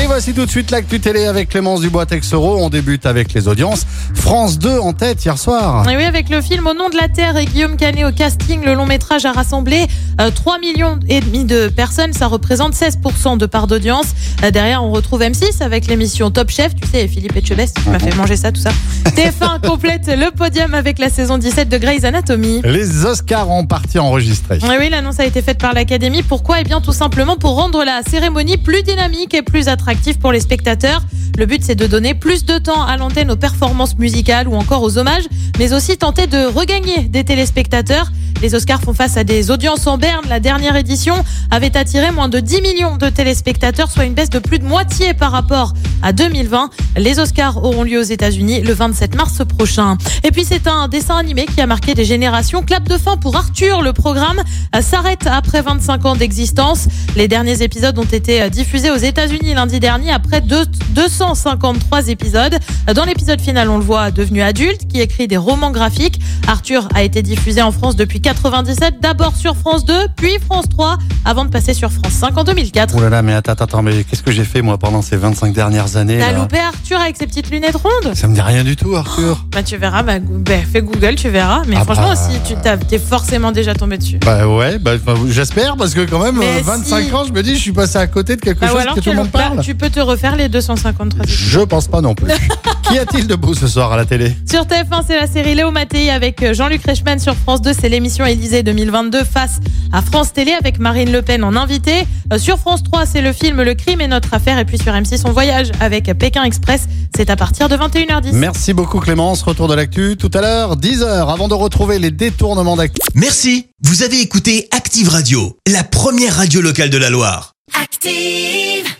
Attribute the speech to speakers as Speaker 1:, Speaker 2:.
Speaker 1: Et voici tout de suite l'actu télé avec Clémence Dubois-Texero. On débute avec les audiences. France 2 en tête hier soir.
Speaker 2: Et oui, avec le film Au nom de la Terre et Guillaume Canet au casting, le long métrage a rassemblé euh, 3 millions et demi de personnes. Ça représente 16% de part d'audience. Euh, derrière, on retrouve M6 avec l'émission Top Chef. Tu sais, Philippe Etchebest qui m'a fait manger ça, tout ça. TF1 complète le podium avec la saison 17 de Grey's Anatomy.
Speaker 1: Les Oscars ont parti enregistrés.
Speaker 2: Oui, oui, l'annonce a été faite par l'Académie. Pourquoi? Eh bien, tout simplement pour rendre la cérémonie plus dynamique et plus attractive pour les spectateurs. Le but, c'est de donner plus de temps à l'antenne aux performances musicales ou encore aux hommages, mais aussi tenter de regagner des téléspectateurs. Les Oscars font face à des audiences en berne. La dernière édition avait attiré moins de 10 millions de téléspectateurs, soit une baisse de plus de moitié par rapport à 2020. Les Oscars auront lieu aux États-Unis le 27 mars prochain. Et puis c'est un dessin animé qui a marqué des générations. Clap de fin pour Arthur. Le programme s'arrête après 25 ans d'existence. Les derniers épisodes ont été diffusés aux États-Unis lundi dernier après deux- 253 épisodes. Dans l'épisode final, on le voit devenu adulte, qui écrit des romans graphiques. Arthur a été diffusé en France depuis 97, d'abord sur France 2, puis France 3, avant de passer sur France 5 en 2004.
Speaker 1: Oh là là, mais attends, attends, mais qu'est-ce que j'ai fait moi pendant ces 25 dernières années
Speaker 2: T'as
Speaker 1: là?
Speaker 2: loupé Arthur? Avec ses petites lunettes rondes
Speaker 1: Ça me dit rien du tout, Arthur.
Speaker 2: Bah tu verras, bah, bah, fais Google, tu verras. Mais
Speaker 1: Ah
Speaker 2: franchement,
Speaker 1: bah.
Speaker 2: si tu t'as- t'es forcément déjà tombé dessus.
Speaker 1: Bah ouais, bah, bah, j'espère parce que quand même,
Speaker 2: Mais
Speaker 1: euh, 25
Speaker 2: si.
Speaker 1: ans, je me dis, je suis passé à côté de quelque
Speaker 2: Bah, ou
Speaker 1: chose
Speaker 2: alors
Speaker 1: que
Speaker 2: tu,
Speaker 1: tout le monde
Speaker 2: bah,
Speaker 1: parle.
Speaker 2: tu peux te refaire les 253 épisodes.
Speaker 1: Je pense pas non plus. Qu'y a-t-il de beau ce soir à la télé?
Speaker 2: Sur TF1, c'est la série Léo Mattei avec euh, Jean-Luc Reichmann. Sur France 2, c'est l'émission Élysée 2022 face à France Télé avec Marine Le Pen en invité. Euh, Sur France 3, c'est le film Le crime est notre affaire. Et puis sur M6, on voyage avec Pékin Express. C'est à partir de 21h10.
Speaker 1: Merci beaucoup Clémence, retour de l'actu tout à l'heure, 10h, avant de retrouver les détournements d'actu.
Speaker 3: Merci, vous avez écouté Active Radio, la première radio locale de la Loire.
Speaker 4: Active.